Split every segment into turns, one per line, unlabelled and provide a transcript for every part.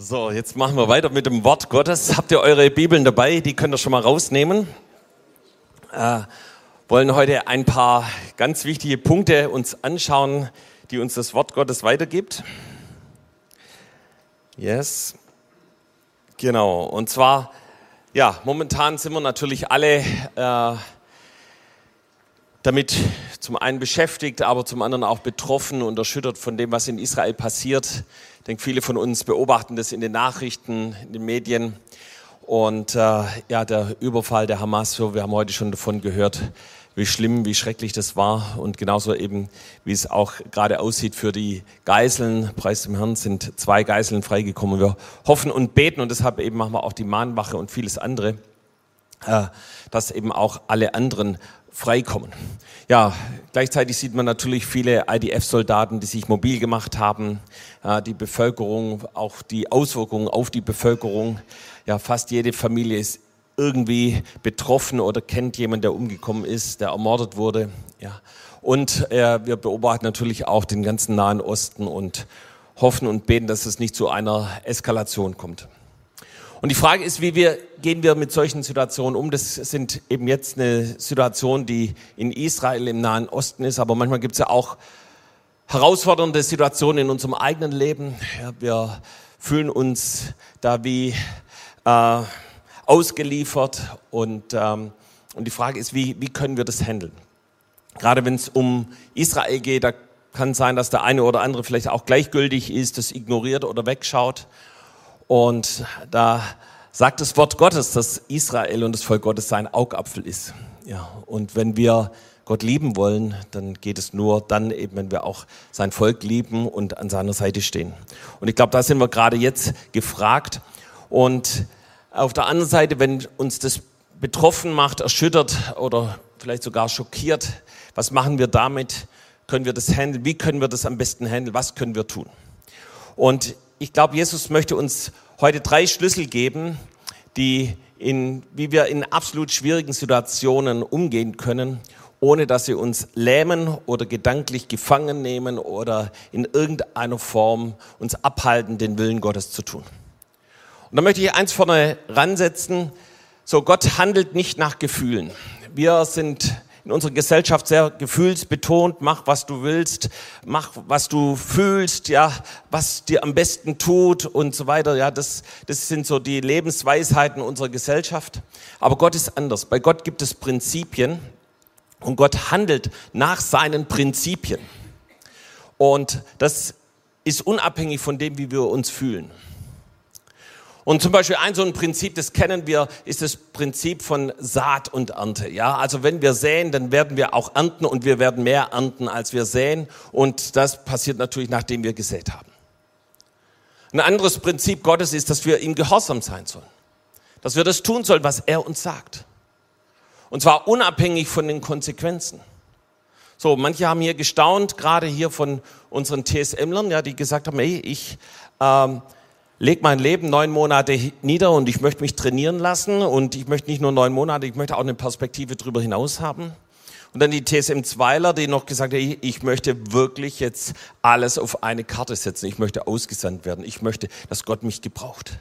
So, jetzt machen wir weiter mit dem Wort Gottes. Habt ihr eure Bibeln dabei? Die könnt ihr schon mal rausnehmen. Äh, wollen heute ein paar ganz wichtige Punkte uns anschauen, die uns das Wort Gottes weitergibt. Yes. Genau. Und zwar, ja, momentan sind wir natürlich alle äh, damit zum einen beschäftigt, aber zum anderen auch betroffen und erschüttert von dem, was in Israel passiert denke, viele von uns beobachten das in den Nachrichten, in den Medien. Und äh, ja, der Überfall der Hamas, wir haben heute schon davon gehört, wie schlimm, wie schrecklich das war. Und genauso eben, wie es auch gerade aussieht für die Geiseln. Preis dem Herrn sind zwei Geiseln freigekommen. Wir hoffen und beten und deshalb eben machen wir auch die Mahnwache und vieles andere, äh, dass eben auch alle anderen freikommen. Ja, gleichzeitig sieht man natürlich viele IDF-Soldaten, die sich mobil gemacht haben, die Bevölkerung, auch die Auswirkungen auf die Bevölkerung. Ja, fast jede Familie ist irgendwie betroffen oder kennt jemanden, der umgekommen ist, der ermordet wurde. Ja. Und äh, wir beobachten natürlich auch den ganzen Nahen Osten und hoffen und beten, dass es nicht zu einer Eskalation kommt. Und die Frage ist, wie wir, gehen wir mit solchen Situationen um? Das sind eben jetzt eine Situation, die in Israel im Nahen Osten ist, aber manchmal gibt es ja auch herausfordernde Situationen in unserem eigenen Leben. Ja, wir fühlen uns da wie äh, ausgeliefert und, ähm, und die Frage ist, wie, wie können wir das handeln? Gerade wenn es um Israel geht, da kann sein, dass der eine oder andere vielleicht auch gleichgültig ist, das ignoriert oder wegschaut. Und da sagt das Wort Gottes, dass Israel und das Volk Gottes sein Augapfel ist. Ja, und wenn wir Gott lieben wollen, dann geht es nur dann eben, wenn wir auch sein Volk lieben und an seiner Seite stehen. Und ich glaube, da sind wir gerade jetzt gefragt. Und auf der anderen Seite, wenn uns das betroffen macht, erschüttert oder vielleicht sogar schockiert, was machen wir damit? Können wir das handeln? Wie können wir das am besten handeln? Was können wir tun? Und ich glaube, Jesus möchte uns heute drei Schlüssel geben, die in, wie wir in absolut schwierigen Situationen umgehen können, ohne dass sie uns lähmen oder gedanklich gefangen nehmen oder in irgendeiner Form uns abhalten, den Willen Gottes zu tun. Und da möchte ich eins vorne ransetzen. So, Gott handelt nicht nach Gefühlen. Wir sind in unserer Gesellschaft sehr gefühlsbetont. Mach, was du willst, mach, was du fühlst, ja, was dir am besten tut und so weiter. Ja, das, das sind so die Lebensweisheiten unserer Gesellschaft. Aber Gott ist anders. Bei Gott gibt es Prinzipien und Gott handelt nach seinen Prinzipien. Und das ist unabhängig von dem, wie wir uns fühlen. Und zum Beispiel ein so ein Prinzip, das kennen wir, ist das Prinzip von Saat und Ernte. Ja, also wenn wir säen, dann werden wir auch ernten und wir werden mehr ernten, als wir säen. Und das passiert natürlich, nachdem wir gesät haben. Ein anderes Prinzip Gottes ist, dass wir ihm gehorsam sein sollen. Dass wir das tun sollen, was er uns sagt. Und zwar unabhängig von den Konsequenzen. So, manche haben hier gestaunt, gerade hier von unseren TSMlern, ja, die gesagt haben, ey, ich ähm, leg mein Leben neun Monate nieder und ich möchte mich trainieren lassen und ich möchte nicht nur neun Monate, ich möchte auch eine Perspektive darüber hinaus haben. Und dann die TSM Zweiler, die noch gesagt hat, ich möchte wirklich jetzt alles auf eine Karte setzen. Ich möchte ausgesandt werden. Ich möchte, dass Gott mich gebraucht.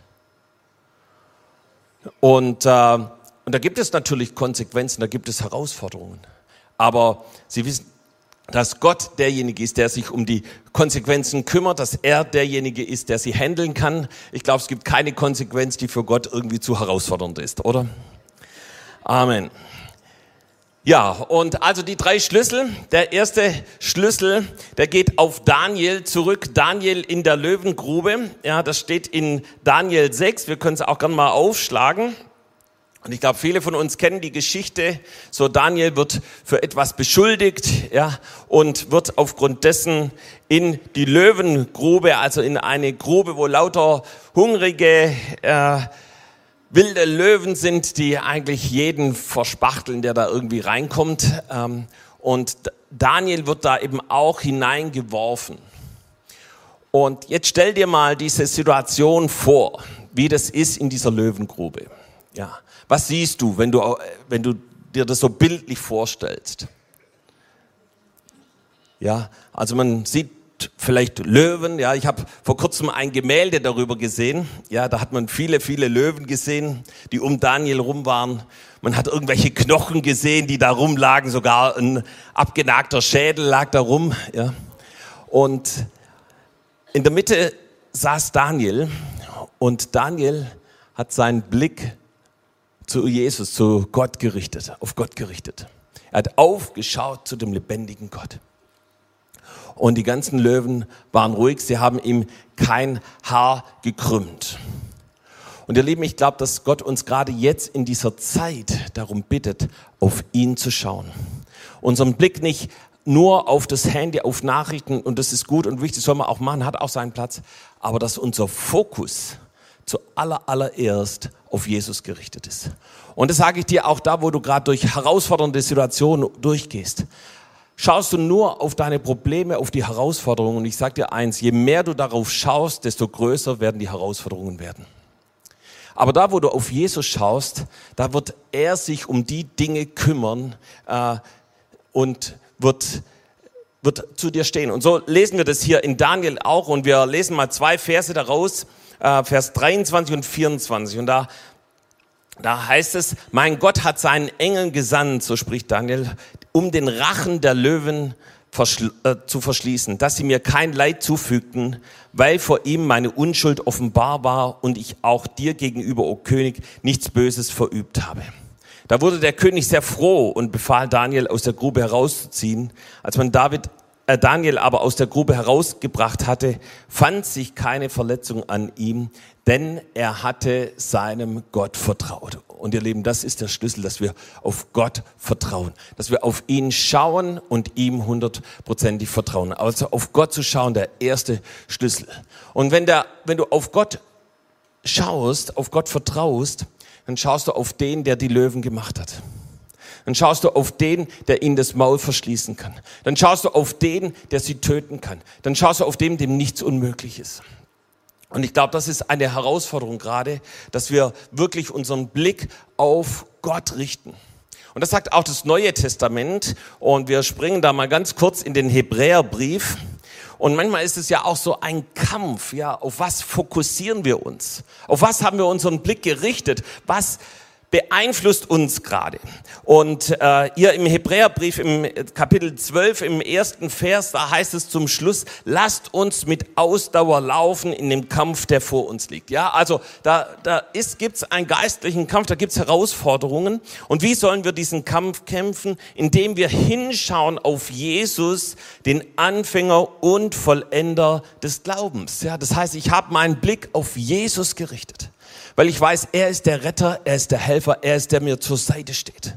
Und, äh, und da gibt es natürlich Konsequenzen, da gibt es Herausforderungen. Aber Sie wissen, dass Gott derjenige ist, der sich um die Konsequenzen kümmert, dass er derjenige ist, der sie handeln kann. Ich glaube, es gibt keine Konsequenz, die für Gott irgendwie zu herausfordernd ist, oder? Amen. Ja, und also die drei Schlüssel. Der erste Schlüssel, der geht auf Daniel zurück. Daniel in der Löwengrube. Ja, das steht in Daniel 6. Wir können es auch gerne mal aufschlagen. Und ich glaube, viele von uns kennen die Geschichte. So Daniel wird für etwas beschuldigt, ja, und wird aufgrund dessen in die Löwengrube, also in eine Grube, wo lauter hungrige, äh, wilde Löwen sind, die eigentlich jeden verspachteln, der da irgendwie reinkommt. Ähm, und Daniel wird da eben auch hineingeworfen. Und jetzt stell dir mal diese Situation vor, wie das ist in dieser Löwengrube. Ja. Was siehst du, wenn du, wenn du dir das so bildlich vorstellst? Ja, also man sieht vielleicht Löwen. Ja, ich habe vor kurzem ein Gemälde darüber gesehen. Ja, da hat man viele, viele Löwen gesehen, die um Daniel rum waren. Man hat irgendwelche Knochen gesehen, die da rumlagen. Sogar ein abgenagter Schädel lag da rum. Ja. Und in der Mitte saß Daniel und Daniel hat seinen Blick zu Jesus, zu Gott gerichtet, auf Gott gerichtet. Er hat aufgeschaut zu dem lebendigen Gott. Und die ganzen Löwen waren ruhig, sie haben ihm kein Haar gekrümmt. Und ihr Lieben, ich glaube, dass Gott uns gerade jetzt in dieser Zeit darum bittet, auf ihn zu schauen. Unseren Blick nicht nur auf das Handy, auf Nachrichten, und das ist gut und wichtig, soll man auch machen, hat auch seinen Platz, aber dass unser Fokus zu aller, allererst auf Jesus gerichtet ist. Und das sage ich dir auch da, wo du gerade durch herausfordernde Situationen durchgehst. Schaust du nur auf deine Probleme, auf die Herausforderungen. Und ich sage dir eins, je mehr du darauf schaust, desto größer werden die Herausforderungen werden. Aber da, wo du auf Jesus schaust, da wird er sich um die Dinge kümmern äh, und wird, wird zu dir stehen. Und so lesen wir das hier in Daniel auch. Und wir lesen mal zwei Verse daraus, äh, Vers 23 und 24. Und da da heißt es, mein Gott hat seinen Engeln gesandt, so spricht Daniel, um den Rachen der Löwen äh, zu verschließen, dass sie mir kein Leid zufügten, weil vor ihm meine Unschuld offenbar war und ich auch dir gegenüber, o König, nichts Böses verübt habe. Da wurde der König sehr froh und befahl Daniel aus der Grube herauszuziehen. Als man David Daniel aber aus der Grube herausgebracht hatte, fand sich keine Verletzung an ihm, denn er hatte seinem Gott vertraut. Und ihr Lieben, das ist der Schlüssel, dass wir auf Gott vertrauen, dass wir auf ihn schauen und ihm hundertprozentig vertrauen. Also auf Gott zu schauen, der erste Schlüssel. Und wenn, der, wenn du auf Gott schaust, auf Gott vertraust, dann schaust du auf den, der die Löwen gemacht hat. Dann schaust du auf den, der ihnen das Maul verschließen kann. Dann schaust du auf den, der sie töten kann. Dann schaust du auf den, dem nichts unmöglich ist. Und ich glaube, das ist eine Herausforderung gerade, dass wir wirklich unseren Blick auf Gott richten. Und das sagt auch das Neue Testament. Und wir springen da mal ganz kurz in den Hebräerbrief. Und manchmal ist es ja auch so ein Kampf, ja, auf was fokussieren wir uns? Auf was haben wir unseren Blick gerichtet? Was beeinflusst uns gerade. Und äh, ihr im Hebräerbrief im Kapitel 12 im ersten Vers, da heißt es zum Schluss, lasst uns mit Ausdauer laufen in dem Kampf, der vor uns liegt. Ja, also da, da ist, gibt's einen geistlichen Kampf, da gibt's Herausforderungen. Und wie sollen wir diesen Kampf kämpfen? Indem wir hinschauen auf Jesus, den Anfänger und Vollender des Glaubens. Ja, das heißt, ich habe meinen Blick auf Jesus gerichtet weil ich weiß, er ist der Retter, er ist der Helfer, er ist der mir zur Seite steht.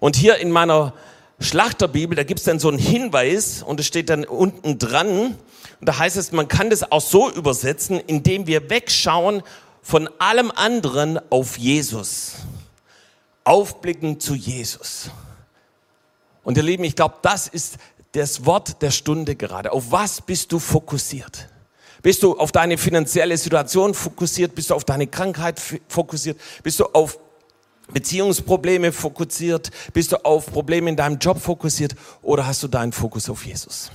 Und hier in meiner Schlachterbibel, da gibt es dann so einen Hinweis und es steht dann unten dran. Und da heißt es, man kann das auch so übersetzen, indem wir wegschauen von allem anderen auf Jesus. Aufblicken zu Jesus. Und ihr Lieben, ich glaube, das ist das Wort der Stunde gerade. Auf was bist du fokussiert? Bist du auf deine finanzielle Situation fokussiert? Bist du auf deine Krankheit fokussiert? Bist du auf Beziehungsprobleme fokussiert? Bist du auf Probleme in deinem Job fokussiert? Oder hast du deinen Fokus auf Jesus?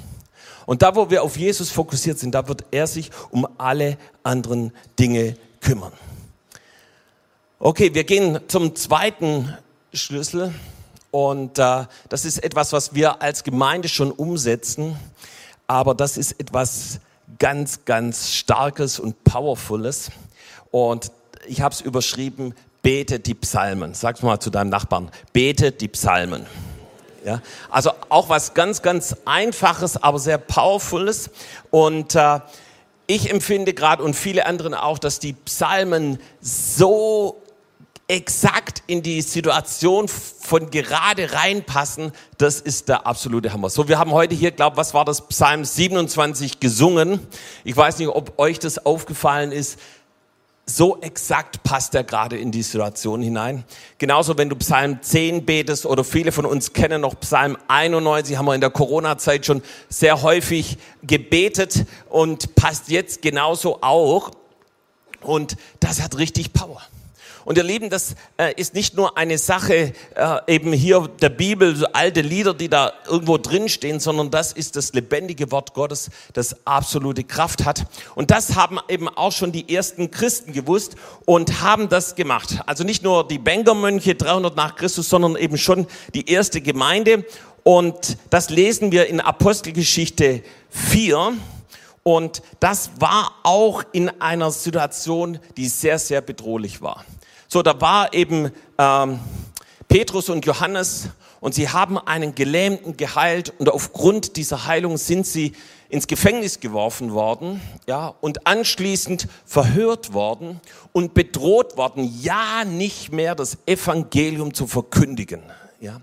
Und da, wo wir auf Jesus fokussiert sind, da wird er sich um alle anderen Dinge kümmern. Okay, wir gehen zum zweiten Schlüssel. Und äh, das ist etwas, was wir als Gemeinde schon umsetzen. Aber das ist etwas ganz, ganz Starkes und Powerfules. Und ich habe es überschrieben, bete die Psalmen. Sag's mal zu deinem Nachbarn, bete die Psalmen. Ja, also auch was ganz, ganz Einfaches, aber sehr Powerfules. Und äh, ich empfinde gerade und viele anderen auch, dass die Psalmen so exakt in die Situation von gerade reinpassen, das ist der absolute Hammer. So, wir haben heute hier, glaube was war das, Psalm 27 gesungen. Ich weiß nicht, ob euch das aufgefallen ist. So exakt passt er gerade in die Situation hinein. Genauso, wenn du Psalm 10 betest oder viele von uns kennen noch Psalm 91, haben wir in der Corona-Zeit schon sehr häufig gebetet und passt jetzt genauso auch. Und das hat richtig Power. Und ihr Lieben, das äh, ist nicht nur eine Sache äh, eben hier der Bibel, so alte Lieder, die da irgendwo drinstehen, sondern das ist das lebendige Wort Gottes, das absolute Kraft hat. Und das haben eben auch schon die ersten Christen gewusst und haben das gemacht. Also nicht nur die Bengermönche 300 nach Christus, sondern eben schon die erste Gemeinde. Und das lesen wir in Apostelgeschichte 4. Und das war auch in einer Situation, die sehr, sehr bedrohlich war. So, da war eben ähm, Petrus und Johannes und sie haben einen Gelähmten geheilt und aufgrund dieser Heilung sind sie ins Gefängnis geworfen worden, ja, und anschließend verhört worden und bedroht worden, ja nicht mehr das Evangelium zu verkündigen, ja.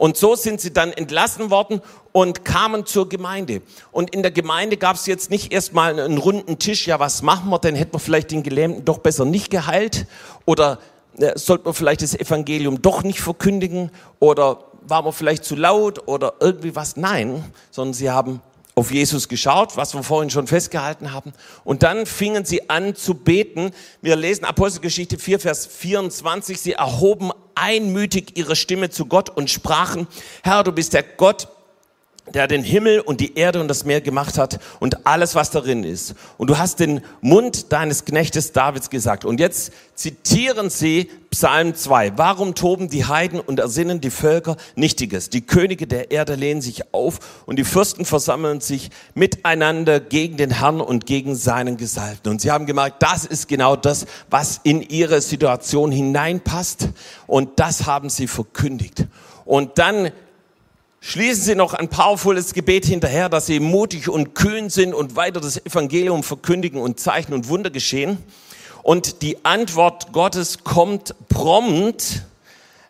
Und so sind sie dann entlassen worden und kamen zur Gemeinde. Und in der Gemeinde gab es jetzt nicht erstmal einen runden Tisch, ja, was machen wir denn? Hätten wir vielleicht den Gelähmten doch besser nicht geheilt? Oder äh, sollte man vielleicht das Evangelium doch nicht verkündigen? Oder war man vielleicht zu laut oder irgendwie was? Nein, sondern sie haben auf Jesus geschaut, was wir vorhin schon festgehalten haben. Und dann fingen sie an zu beten. Wir lesen Apostelgeschichte 4, Vers 24. Sie erhoben einmütig ihre Stimme zu Gott und sprachen, Herr, du bist der Gott, der den Himmel und die Erde und das Meer gemacht hat und alles, was darin ist. Und du hast den Mund deines Knechtes Davids gesagt. Und jetzt zitieren sie Psalm 2. Warum toben die Heiden und ersinnen die Völker Nichtiges? Die Könige der Erde lehnen sich auf und die Fürsten versammeln sich miteinander gegen den Herrn und gegen seinen Gesalbten. Und sie haben gemerkt, das ist genau das, was in ihre Situation hineinpasst. Und das haben sie verkündigt. Und dann Schließen Sie noch ein powervolles Gebet hinterher, dass Sie mutig und kühn sind und weiter das Evangelium verkündigen und Zeichen und Wunder geschehen. Und die Antwort Gottes kommt prompt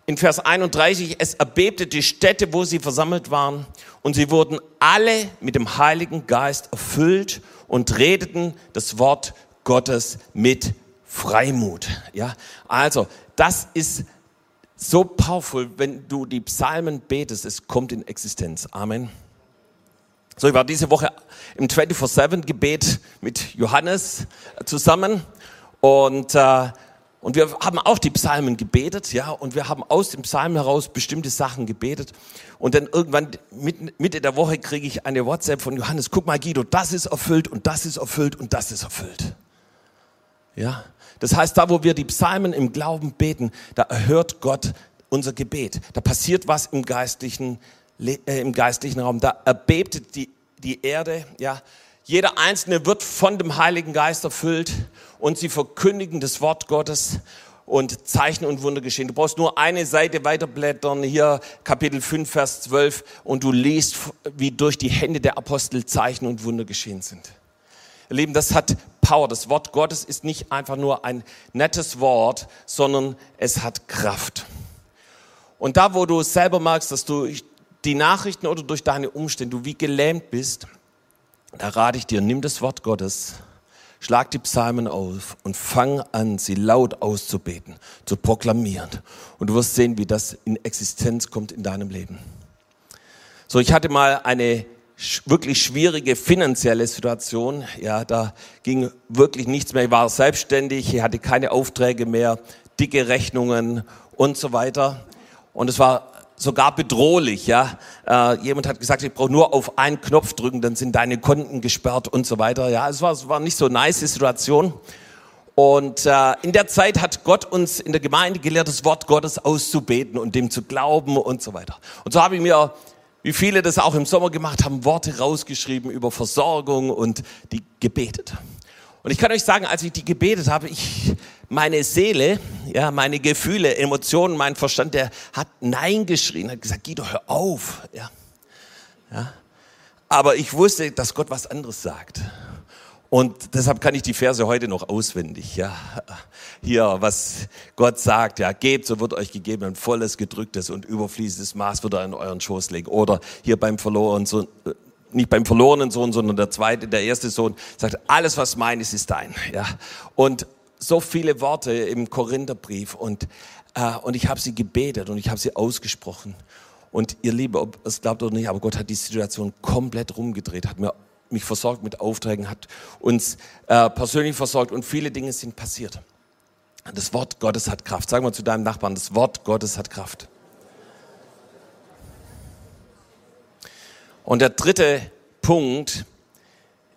in Vers 31. Es erbebte die Städte, wo sie versammelt waren und sie wurden alle mit dem Heiligen Geist erfüllt und redeten das Wort Gottes mit Freimut. Ja, also das ist so powerful, wenn du die Psalmen betest, es kommt in Existenz. Amen. So, ich war diese Woche im 24-7-Gebet mit Johannes zusammen und, äh, und wir haben auch die Psalmen gebetet, ja, und wir haben aus dem Psalm heraus bestimmte Sachen gebetet. Und dann irgendwann Mitte der Woche kriege ich eine WhatsApp von Johannes, guck mal Guido, das ist erfüllt und das ist erfüllt und das ist erfüllt. Ja, das heißt, da wo wir die Psalmen im Glauben beten, da erhört Gott unser Gebet. Da passiert was im geistlichen, äh, im geistlichen Raum. Da erbebt die, die Erde, ja. Jeder Einzelne wird von dem Heiligen Geist erfüllt und sie verkündigen das Wort Gottes und Zeichen und Wunder geschehen. Du brauchst nur eine Seite weiterblättern, hier Kapitel 5, Vers 12, und du liest, wie durch die Hände der Apostel Zeichen und Wunder geschehen sind. Ihr Lieben, das hat Power. Das Wort Gottes ist nicht einfach nur ein nettes Wort, sondern es hat Kraft. Und da, wo du selber merkst, dass du die Nachrichten oder durch deine Umstände, du wie gelähmt bist, da rate ich dir, nimm das Wort Gottes, schlag die Psalmen auf und fang an, sie laut auszubeten, zu proklamieren. Und du wirst sehen, wie das in Existenz kommt in deinem Leben. So, ich hatte mal eine wirklich schwierige finanzielle Situation. Ja, da ging wirklich nichts mehr. Ich war selbstständig, ich hatte keine Aufträge mehr, dicke Rechnungen und so weiter. Und es war sogar bedrohlich. Ja, äh, jemand hat gesagt, ich brauche nur auf einen Knopf drücken, dann sind deine Konten gesperrt und so weiter. Ja, es war, es war nicht so eine nice Situation. Und äh, in der Zeit hat Gott uns in der Gemeinde gelehrt, das Wort Gottes auszubeten und dem zu glauben und so weiter. Und so habe ich mir wie viele das auch im Sommer gemacht haben, Worte rausgeschrieben über Versorgung und die gebetet. Und ich kann euch sagen, als ich die gebetet habe, ich, meine Seele, ja, meine Gefühle, Emotionen, mein Verstand, der hat Nein geschrien, hat gesagt, Guido, hör auf, ja. ja. Aber ich wusste, dass Gott was anderes sagt. Und deshalb kann ich die Verse heute noch auswendig. Ja, hier, was Gott sagt, ja, gebt, so wird euch gegeben ein volles, gedrücktes und überfließendes Maß wird er in euren Schoß legen. Oder hier beim verlorenen Sohn, äh, nicht beim verlorenen Sohn, sondern der zweite, der erste Sohn sagt, alles was mein ist, ist dein. Ja, und so viele Worte im Korintherbrief und äh, und ich habe sie gebetet und ich habe sie ausgesprochen. Und ihr Liebe, ob es glaubt oder nicht, aber Gott hat die Situation komplett rumgedreht, hat mir mich versorgt mit Aufträgen, hat uns äh, persönlich versorgt und viele Dinge sind passiert. Das Wort Gottes hat Kraft. Sag mal zu deinem Nachbarn, das Wort Gottes hat Kraft. Und der dritte Punkt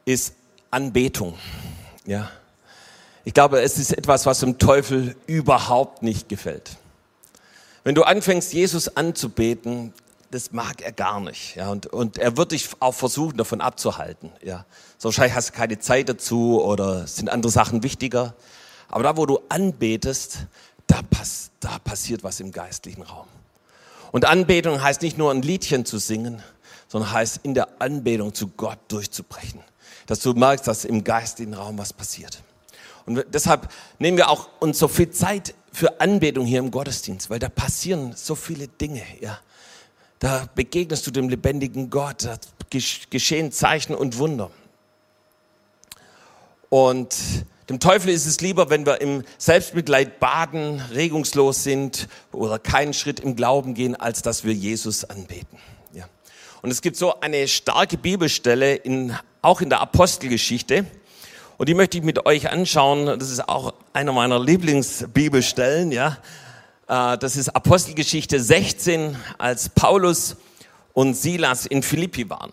ist Anbetung. Ja. Ich glaube, es ist etwas, was dem Teufel überhaupt nicht gefällt. Wenn du anfängst, Jesus anzubeten, das mag er gar nicht. Ja, und, und er wird dich auch versuchen, davon abzuhalten. Ja. So wahrscheinlich hast du keine Zeit dazu oder sind andere Sachen wichtiger. Aber da, wo du anbetest, da, pass, da passiert was im geistlichen Raum. Und Anbetung heißt nicht nur ein Liedchen zu singen, sondern heißt in der Anbetung zu Gott durchzubrechen. Dass du merkst, dass im geistlichen Raum was passiert. Und deshalb nehmen wir auch uns so viel Zeit für Anbetung hier im Gottesdienst, weil da passieren so viele Dinge, ja. Da begegnest du dem lebendigen Gott, da geschehen Zeichen und Wunder. Und dem Teufel ist es lieber, wenn wir im Selbstmitleid baden, regungslos sind oder keinen Schritt im Glauben gehen, als dass wir Jesus anbeten. Ja. Und es gibt so eine starke Bibelstelle in, auch in der Apostelgeschichte. Und die möchte ich mit euch anschauen. Das ist auch einer meiner Lieblingsbibelstellen, ja. Äh, das ist Apostelgeschichte 16, als Paulus und Silas in Philippi waren.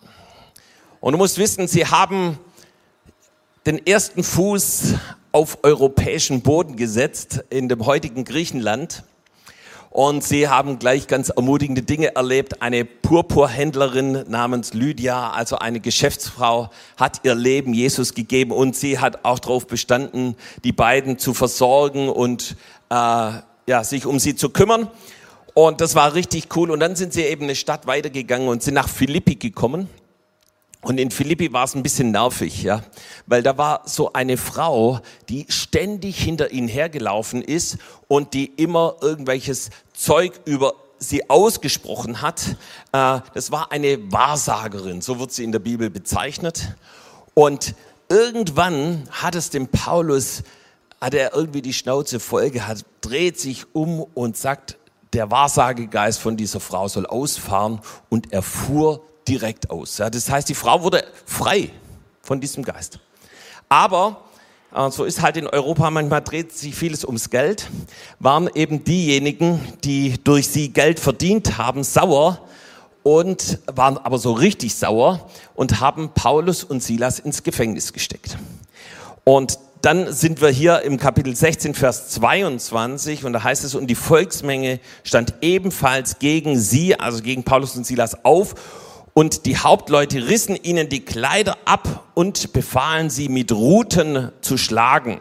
Und du musst wissen, sie haben den ersten Fuß auf europäischen Boden gesetzt in dem heutigen Griechenland. Und sie haben gleich ganz ermutigende Dinge erlebt. Eine Purpurhändlerin namens Lydia, also eine Geschäftsfrau, hat ihr Leben Jesus gegeben und sie hat auch darauf bestanden, die beiden zu versorgen und äh, ja, sich um sie zu kümmern. Und das war richtig cool. Und dann sind sie eben eine Stadt weitergegangen und sind nach Philippi gekommen. Und in Philippi war es ein bisschen nervig, ja, weil da war so eine Frau, die ständig hinter ihnen hergelaufen ist und die immer irgendwelches Zeug über sie ausgesprochen hat. Äh, das war eine Wahrsagerin, so wird sie in der Bibel bezeichnet. Und irgendwann hat es dem Paulus hat er irgendwie die Schnauze voll gehabt, dreht sich um und sagt, der Wahrsagegeist von dieser Frau soll ausfahren und er fuhr direkt aus. Ja, das heißt, die Frau wurde frei von diesem Geist. Aber äh, so ist halt in Europa, manchmal dreht sich vieles ums Geld, waren eben diejenigen, die durch sie Geld verdient haben, sauer und waren aber so richtig sauer und haben Paulus und Silas ins Gefängnis gesteckt. Und dann sind wir hier im Kapitel 16, Vers 22 und da heißt es, und die Volksmenge stand ebenfalls gegen sie, also gegen Paulus und Silas auf und die Hauptleute rissen ihnen die Kleider ab und befahlen sie mit Ruten zu schlagen.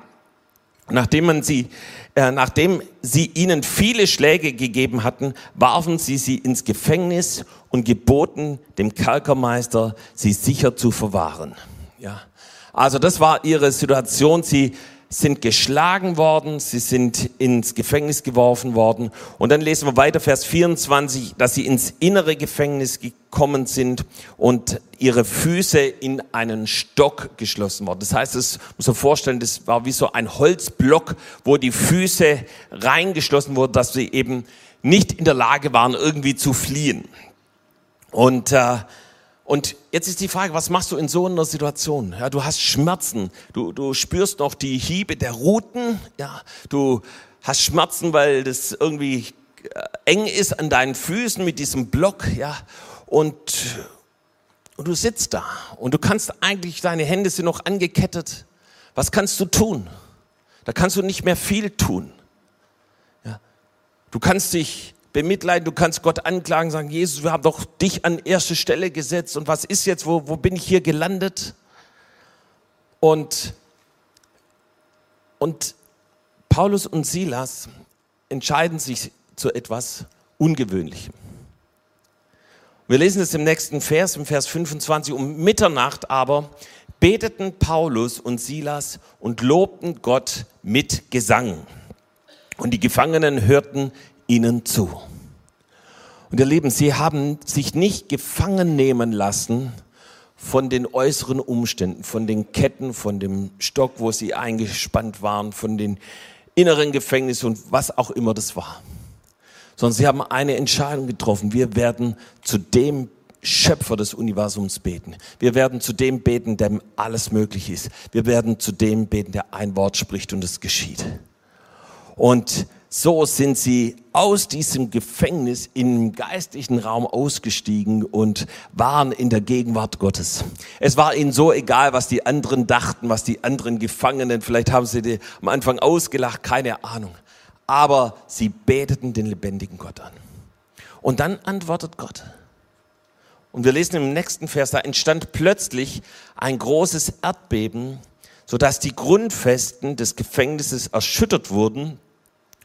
Nachdem man sie, äh, nachdem sie ihnen viele Schläge gegeben hatten, warfen sie sie ins Gefängnis und geboten dem Kerkermeister, sie sicher zu verwahren. Ja. Also das war ihre Situation. Sie sind geschlagen worden, sie sind ins Gefängnis geworfen worden. Und dann lesen wir weiter, Vers 24, dass sie ins innere Gefängnis gekommen sind und ihre Füße in einen Stock geschlossen worden. Das heißt, es muss man vorstellen, das war wie so ein Holzblock, wo die Füße reingeschlossen wurden, dass sie eben nicht in der Lage waren, irgendwie zu fliehen. Und äh, und jetzt ist die Frage, was machst du in so einer Situation? Ja, du hast Schmerzen, du, du spürst noch die Hiebe der Ruten, ja, du hast Schmerzen, weil das irgendwie äh, eng ist an deinen Füßen mit diesem Block, ja, und, und du sitzt da und du kannst eigentlich, deine Hände sind noch angekettet. Was kannst du tun? Da kannst du nicht mehr viel tun. Ja. Du kannst dich bemitleiden, du kannst Gott anklagen, sagen, Jesus, wir haben doch dich an erste Stelle gesetzt und was ist jetzt, wo, wo bin ich hier gelandet? Und, und Paulus und Silas entscheiden sich zu etwas Ungewöhnlichem. Wir lesen es im nächsten Vers, im Vers 25, um Mitternacht aber beteten Paulus und Silas und lobten Gott mit Gesang. Und die Gefangenen hörten ihnen zu. Und ihr Lieben, sie haben sich nicht gefangen nehmen lassen von den äußeren Umständen, von den Ketten, von dem Stock, wo sie eingespannt waren, von den inneren Gefängnissen und was auch immer das war. Sondern sie haben eine Entscheidung getroffen. Wir werden zu dem Schöpfer des Universums beten. Wir werden zu dem beten, dem alles möglich ist. Wir werden zu dem beten, der ein Wort spricht und es geschieht. Und so sind sie aus diesem Gefängnis im geistlichen Raum ausgestiegen und waren in der Gegenwart Gottes. Es war ihnen so egal, was die anderen dachten, was die anderen Gefangenen, vielleicht haben sie die am Anfang ausgelacht, keine Ahnung. Aber sie beteten den lebendigen Gott an. Und dann antwortet Gott. Und wir lesen im nächsten Vers, da entstand plötzlich ein großes Erdbeben, sodass die Grundfesten des Gefängnisses erschüttert wurden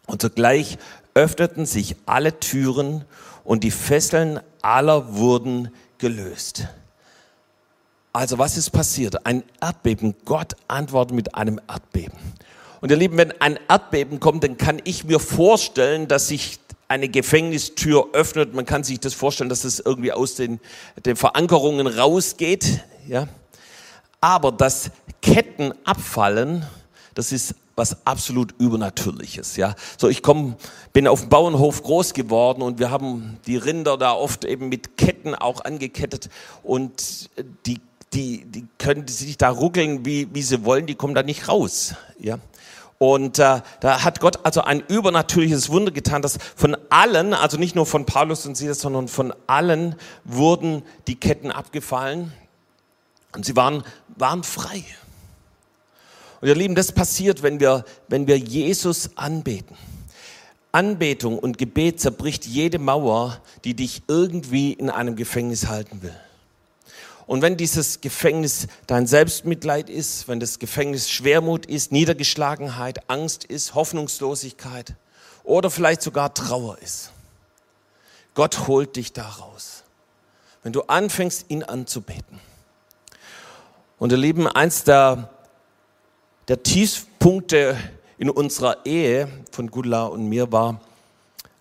und sogleich öffneten sich alle Türen und die Fesseln aller wurden gelöst. Also was ist passiert? Ein Erdbeben. Gott antwortet mit einem Erdbeben. Und ihr Lieben, wenn ein Erdbeben kommt, dann kann ich mir vorstellen, dass sich eine Gefängnistür öffnet. Man kann sich das vorstellen, dass es irgendwie aus den, den Verankerungen rausgeht. Ja. Aber dass Ketten abfallen, das ist was absolut Übernatürliches. Ja, so ich komm, bin auf dem Bauernhof groß geworden und wir haben die Rinder da oft eben mit Ketten auch angekettet und die die die können sich da ruckeln wie wie sie wollen, die kommen da nicht raus. Ja. Und äh, da hat Gott also ein übernatürliches Wunder getan, dass von allen, also nicht nur von Paulus und Silas, sondern von allen wurden die Ketten abgefallen und sie waren, waren frei. Und ihr Lieben, das passiert, wenn wir, wenn wir Jesus anbeten. Anbetung und Gebet zerbricht jede Mauer, die dich irgendwie in einem Gefängnis halten will. Und wenn dieses Gefängnis dein Selbstmitleid ist, wenn das Gefängnis Schwermut ist, Niedergeschlagenheit, Angst ist, Hoffnungslosigkeit oder vielleicht sogar Trauer ist, Gott holt dich da raus. Wenn du anfängst, ihn anzubeten. Und ihr Lieben, eins der der Tiefpunkte in unserer Ehe von Gudla und mir war,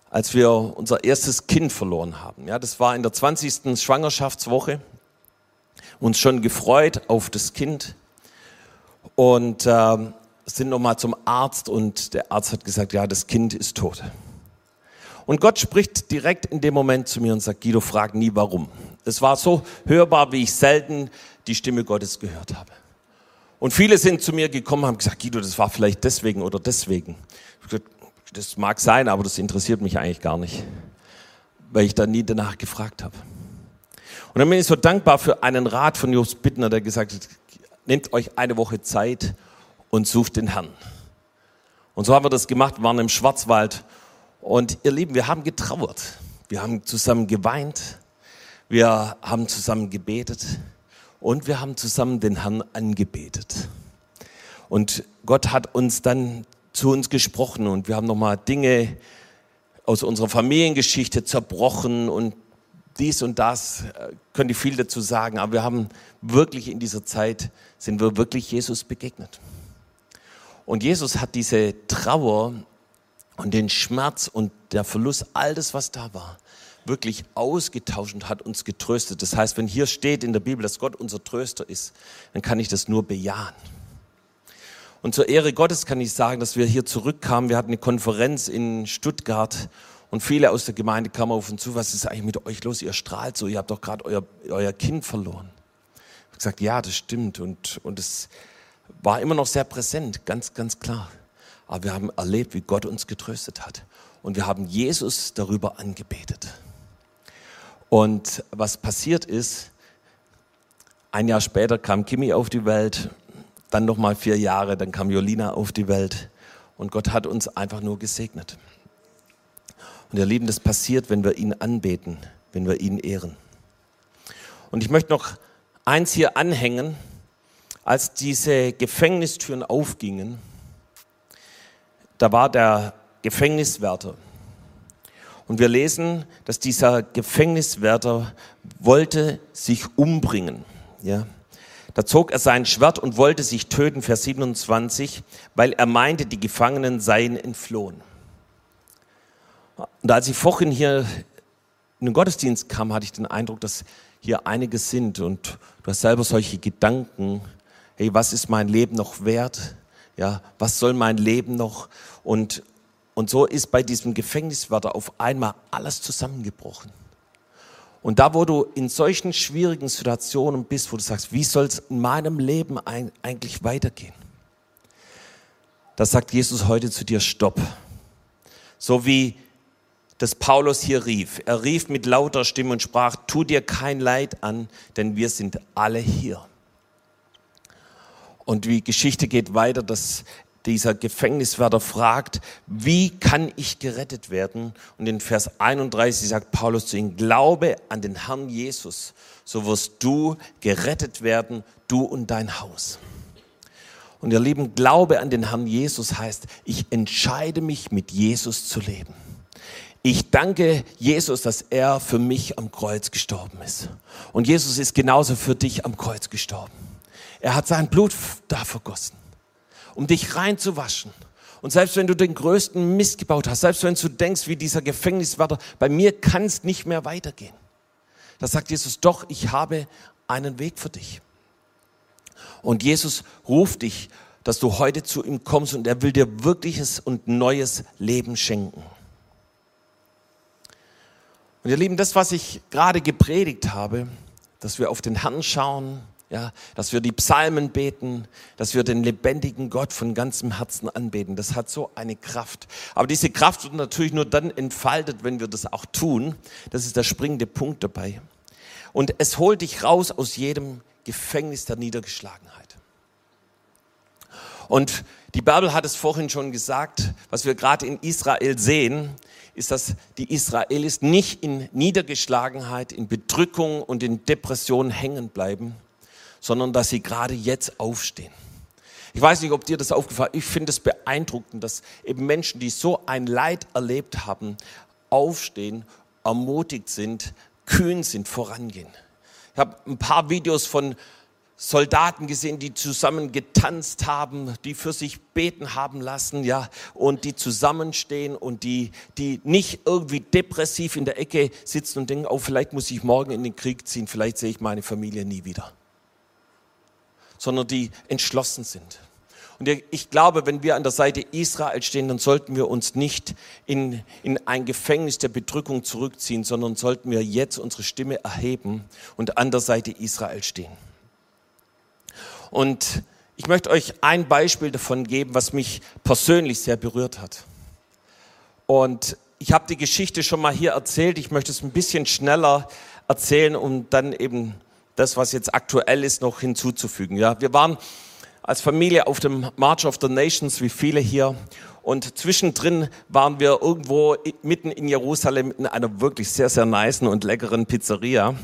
als wir unser erstes Kind verloren haben. Ja, das war in der 20. Schwangerschaftswoche. Uns schon gefreut auf das Kind und äh, sind nochmal zum Arzt und der Arzt hat gesagt, ja, das Kind ist tot. Und Gott spricht direkt in dem Moment zu mir und sagt, Guido, frag nie warum. Es war so hörbar, wie ich selten die Stimme Gottes gehört habe. Und viele sind zu mir gekommen, haben gesagt, Guido, das war vielleicht deswegen oder deswegen. Das mag sein, aber das interessiert mich eigentlich gar nicht, weil ich da nie danach gefragt habe. Und dann bin ich so dankbar für einen Rat von Jobs Bittner, der gesagt hat, nehmt euch eine Woche Zeit und sucht den Herrn. Und so haben wir das gemacht, waren im Schwarzwald. Und ihr Lieben, wir haben getrauert. Wir haben zusammen geweint. Wir haben zusammen gebetet und wir haben zusammen den Herrn angebetet. Und Gott hat uns dann zu uns gesprochen und wir haben nochmal Dinge aus unserer Familiengeschichte zerbrochen und dies und das, äh, könnte ich viel dazu sagen, aber wir haben wirklich in dieser Zeit, sind wir wirklich Jesus begegnet. Und Jesus hat diese Trauer und den Schmerz und der Verlust, all das, was da war, wirklich ausgetauscht und hat uns getröstet. Das heißt, wenn hier steht in der Bibel, dass Gott unser Tröster ist, dann kann ich das nur bejahen. Und zur Ehre Gottes kann ich sagen, dass wir hier zurückkamen. Wir hatten eine Konferenz in Stuttgart und viele aus der Gemeinde kamen auf uns zu. Was ist eigentlich mit euch los? Ihr strahlt so. Ihr habt doch gerade euer, euer Kind verloren. Ich habe gesagt, ja, das stimmt. Und, und es war immer noch sehr präsent, ganz, ganz klar. Aber wir haben erlebt, wie Gott uns getröstet hat. Und wir haben Jesus darüber angebetet. Und was passiert ist, ein Jahr später kam Kimi auf die Welt, dann nochmal vier Jahre, dann kam Jolina auf die Welt und Gott hat uns einfach nur gesegnet. Und ihr Lieben, das passiert, wenn wir ihn anbeten, wenn wir ihn ehren. Und ich möchte noch eins hier anhängen, als diese Gefängnistüren aufgingen, da war der Gefängniswärter und wir lesen, dass dieser Gefängniswärter wollte sich umbringen. Ja. Da zog er sein Schwert und wollte sich töten, Vers 27, weil er meinte, die Gefangenen seien entflohen. Und als ich vorhin hier in den Gottesdienst kam, hatte ich den Eindruck, dass hier einige sind und du hast selber solche Gedanken, hey, was ist mein Leben noch wert? Ja, was soll mein Leben noch? Und, und so ist bei diesem Gefängniswärter auf einmal alles zusammengebrochen. Und da, wo du in solchen schwierigen Situationen bist, wo du sagst, wie soll es in meinem Leben eigentlich weitergehen? Da sagt Jesus heute zu dir, stopp. So wie das Paulus hier rief. Er rief mit lauter Stimme und sprach, tu dir kein Leid an, denn wir sind alle hier. Und die Geschichte geht weiter, dass dieser Gefängniswärter fragt, wie kann ich gerettet werden? Und in Vers 31 sagt Paulus zu ihm, glaube an den Herrn Jesus, so wirst du gerettet werden, du und dein Haus. Und ihr Lieben, Glaube an den Herrn Jesus heißt, ich entscheide mich mit Jesus zu leben. Ich danke Jesus, dass er für mich am Kreuz gestorben ist. Und Jesus ist genauso für dich am Kreuz gestorben. Er hat sein Blut da vergossen, um dich reinzuwaschen. Und selbst wenn du den größten Mist gebaut hast, selbst wenn du denkst, wie dieser Gefängniswärter, bei mir kann es nicht mehr weitergehen. Da sagt Jesus, doch, ich habe einen Weg für dich. Und Jesus ruft dich, dass du heute zu ihm kommst und er will dir wirkliches und neues Leben schenken. Und ihr Lieben, das, was ich gerade gepredigt habe, dass wir auf den Herrn schauen, ja, dass wir die Psalmen beten, dass wir den lebendigen Gott von ganzem Herzen anbeten. Das hat so eine Kraft. Aber diese Kraft wird natürlich nur dann entfaltet, wenn wir das auch tun. Das ist der springende Punkt dabei. Und es holt dich raus aus jedem Gefängnis der Niedergeschlagenheit. Und die Bibel hat es vorhin schon gesagt, was wir gerade in Israel sehen, ist, dass die Israelis nicht in Niedergeschlagenheit, in Bedrückung und in Depression hängen bleiben, sondern dass sie gerade jetzt aufstehen. Ich weiß nicht, ob dir das aufgefallen ist. Ich finde es beeindruckend, dass eben Menschen, die so ein Leid erlebt haben, aufstehen, ermutigt sind, kühn sind, vorangehen. Ich habe ein paar Videos von Soldaten gesehen, die zusammen getanzt haben, die für sich beten haben lassen, ja, und die zusammenstehen und die, die nicht irgendwie depressiv in der Ecke sitzen und denken, oh, vielleicht muss ich morgen in den Krieg ziehen, vielleicht sehe ich meine Familie nie wieder. Sondern die entschlossen sind. Und ich glaube, wenn wir an der Seite Israel stehen, dann sollten wir uns nicht in, in ein Gefängnis der Bedrückung zurückziehen, sondern sollten wir jetzt unsere Stimme erheben und an der Seite Israel stehen. Und ich möchte euch ein Beispiel davon geben, was mich persönlich sehr berührt hat. Und ich habe die Geschichte schon mal hier erzählt. Ich möchte es ein bisschen schneller erzählen, um dann eben das, was jetzt aktuell ist, noch hinzuzufügen. Ja, wir waren als Familie auf dem March of the Nations, wie viele hier. Und zwischendrin waren wir irgendwo mitten in Jerusalem in einer wirklich sehr, sehr niceen und leckeren Pizzeria.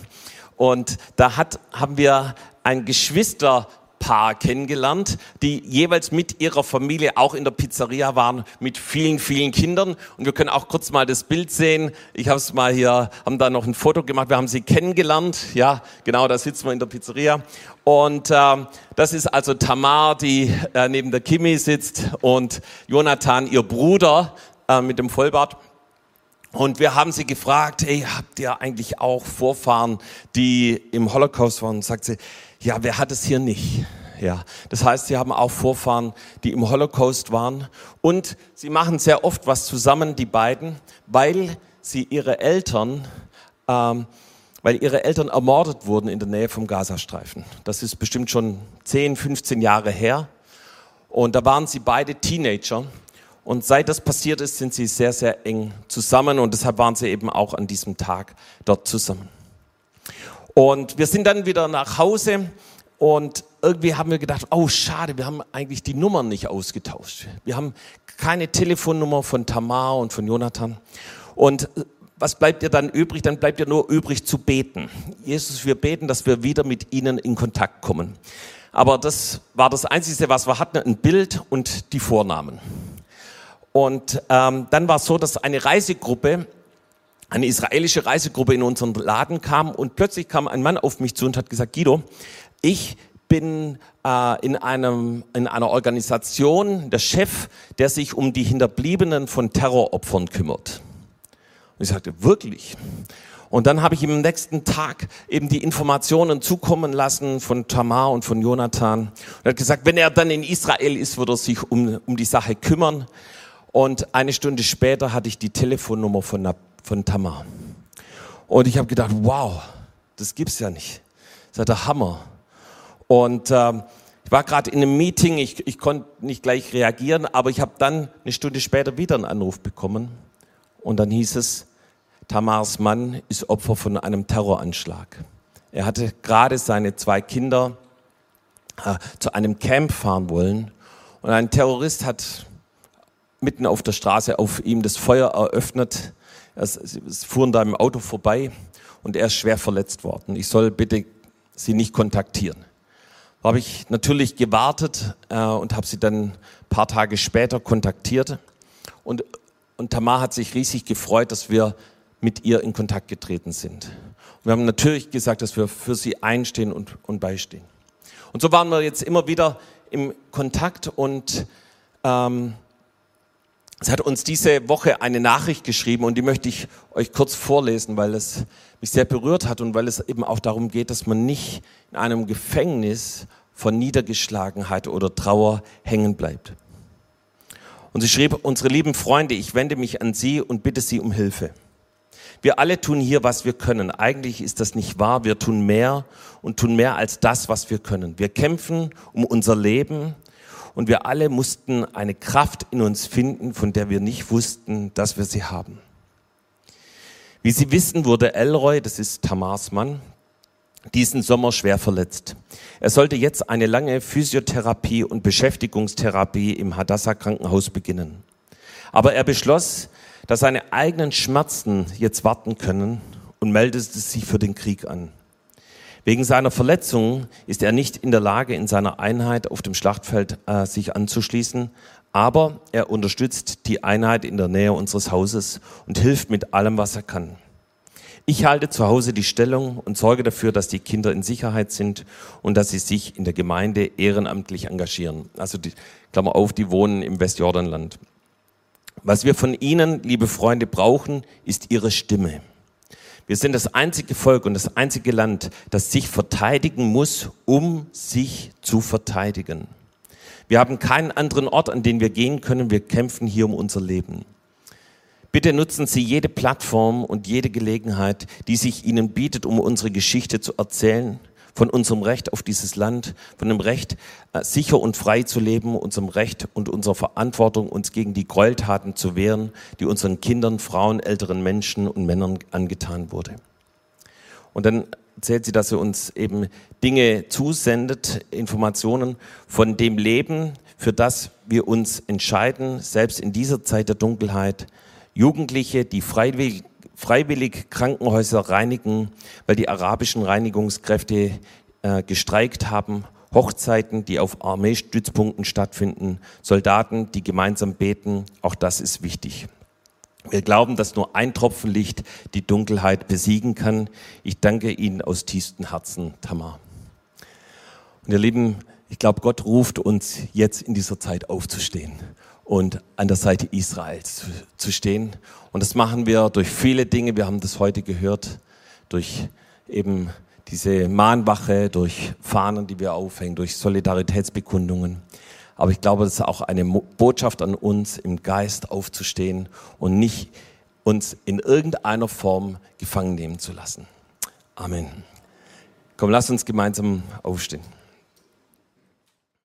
Und da hat, haben wir ein Geschwister Paar kennengelernt, die jeweils mit ihrer Familie auch in der Pizzeria waren, mit vielen, vielen Kindern. Und wir können auch kurz mal das Bild sehen. Ich habe es mal hier, haben da noch ein Foto gemacht. Wir haben sie kennengelernt. Ja, genau, da sitzen wir in der Pizzeria. Und äh, das ist also Tamar, die äh, neben der Kimi sitzt und Jonathan, ihr Bruder äh, mit dem Vollbart. Und wir haben sie gefragt, hey, habt ihr eigentlich auch Vorfahren, die im Holocaust waren? Und sagt sie, ja, wer hat es hier nicht? Ja, das heißt, sie haben auch Vorfahren, die im Holocaust waren. Und sie machen sehr oft was zusammen, die beiden, weil sie ihre Eltern, ähm, weil ihre Eltern ermordet wurden in der Nähe vom Gazastreifen. Das ist bestimmt schon 10, 15 Jahre her. Und da waren sie beide Teenager. Und seit das passiert ist, sind sie sehr, sehr eng zusammen. Und deshalb waren sie eben auch an diesem Tag dort zusammen. Und wir sind dann wieder nach Hause und irgendwie haben wir gedacht, oh schade, wir haben eigentlich die Nummern nicht ausgetauscht. Wir haben keine Telefonnummer von Tamar und von Jonathan. Und äh, was bleibt dir dann übrig? Dann bleibt dir nur übrig zu beten. Jesus, wir beten, dass wir wieder mit ihnen in Kontakt kommen. Aber das war das Einzige, was wir hatten, ein Bild und die Vornamen. Und ähm, dann war es so, dass eine Reisegruppe eine israelische Reisegruppe in unseren Laden kam und plötzlich kam ein Mann auf mich zu und hat gesagt, Guido, ich bin äh, in, einem, in einer Organisation der Chef, der sich um die Hinterbliebenen von Terroropfern kümmert. Und ich sagte, wirklich? Und dann habe ich ihm am nächsten Tag eben die Informationen zukommen lassen von Tamar und von Jonathan. Und er hat gesagt, wenn er dann in Israel ist, wird er sich um, um die Sache kümmern. Und eine Stunde später hatte ich die Telefonnummer von von Tamar. Und ich habe gedacht, wow, das gibt's ja nicht. Das ist der Hammer. Und äh, ich war gerade in einem Meeting, ich, ich konnte nicht gleich reagieren, aber ich habe dann eine Stunde später wieder einen Anruf bekommen. Und dann hieß es, Tamars Mann ist Opfer von einem Terroranschlag. Er hatte gerade seine zwei Kinder äh, zu einem Camp fahren wollen und ein Terrorist hat mitten auf der Straße auf ihm das Feuer eröffnet. Es fuhren da im Auto vorbei und er ist schwer verletzt worden. Ich soll bitte sie nicht kontaktieren. Da habe ich natürlich gewartet äh, und habe sie dann ein paar Tage später kontaktiert. Und, und Tamar hat sich riesig gefreut, dass wir mit ihr in Kontakt getreten sind. Und wir haben natürlich gesagt, dass wir für sie einstehen und, und beistehen. Und so waren wir jetzt immer wieder im Kontakt und ähm, es hat uns diese Woche eine Nachricht geschrieben und die möchte ich euch kurz vorlesen, weil es mich sehr berührt hat und weil es eben auch darum geht, dass man nicht in einem Gefängnis von Niedergeschlagenheit oder Trauer hängen bleibt. Und sie schrieb, unsere lieben Freunde, ich wende mich an Sie und bitte Sie um Hilfe. Wir alle tun hier, was wir können. Eigentlich ist das nicht wahr. Wir tun mehr und tun mehr als das, was wir können. Wir kämpfen um unser Leben, und wir alle mussten eine Kraft in uns finden, von der wir nicht wussten, dass wir sie haben. Wie Sie wissen, wurde Elroy, das ist Tamars Mann, diesen Sommer schwer verletzt. Er sollte jetzt eine lange Physiotherapie und Beschäftigungstherapie im Hadassah Krankenhaus beginnen. Aber er beschloss, dass seine eigenen Schmerzen jetzt warten können und meldete sich für den Krieg an. Wegen seiner Verletzung ist er nicht in der Lage, in seiner Einheit auf dem Schlachtfeld äh, sich anzuschließen, aber er unterstützt die Einheit in der Nähe unseres Hauses und hilft mit allem, was er kann. Ich halte zu Hause die Stellung und sorge dafür, dass die Kinder in Sicherheit sind und dass sie sich in der Gemeinde ehrenamtlich engagieren. Also die Klammer auf, die wohnen im Westjordanland. Was wir von Ihnen, liebe Freunde, brauchen, ist Ihre Stimme. Wir sind das einzige Volk und das einzige Land, das sich verteidigen muss, um sich zu verteidigen. Wir haben keinen anderen Ort, an den wir gehen können. Wir kämpfen hier um unser Leben. Bitte nutzen Sie jede Plattform und jede Gelegenheit, die sich Ihnen bietet, um unsere Geschichte zu erzählen von unserem Recht auf dieses Land, von dem Recht, äh, sicher und frei zu leben, unserem Recht und unserer Verantwortung, uns gegen die Gräueltaten zu wehren, die unseren Kindern, Frauen, älteren Menschen und Männern angetan wurde. Und dann erzählt sie, dass sie uns eben Dinge zusendet, Informationen von dem Leben, für das wir uns entscheiden, selbst in dieser Zeit der Dunkelheit, Jugendliche, die freiwillig freiwillig Krankenhäuser reinigen, weil die arabischen Reinigungskräfte äh, gestreikt haben, Hochzeiten, die auf Armeestützpunkten stattfinden, Soldaten, die gemeinsam beten, auch das ist wichtig. Wir glauben, dass nur ein Tropfen Licht die Dunkelheit besiegen kann. Ich danke Ihnen aus tiefstem Herzen, Tamar. Und ihr Lieben, ich glaube, Gott ruft uns jetzt in dieser Zeit aufzustehen und an der Seite Israels zu, zu stehen. Und das machen wir durch viele Dinge. Wir haben das heute gehört, durch eben diese Mahnwache, durch Fahnen, die wir aufhängen, durch Solidaritätsbekundungen. Aber ich glaube, das ist auch eine Botschaft an uns, im Geist aufzustehen und nicht uns in irgendeiner Form gefangen nehmen zu lassen. Amen. Komm, lass uns gemeinsam aufstehen.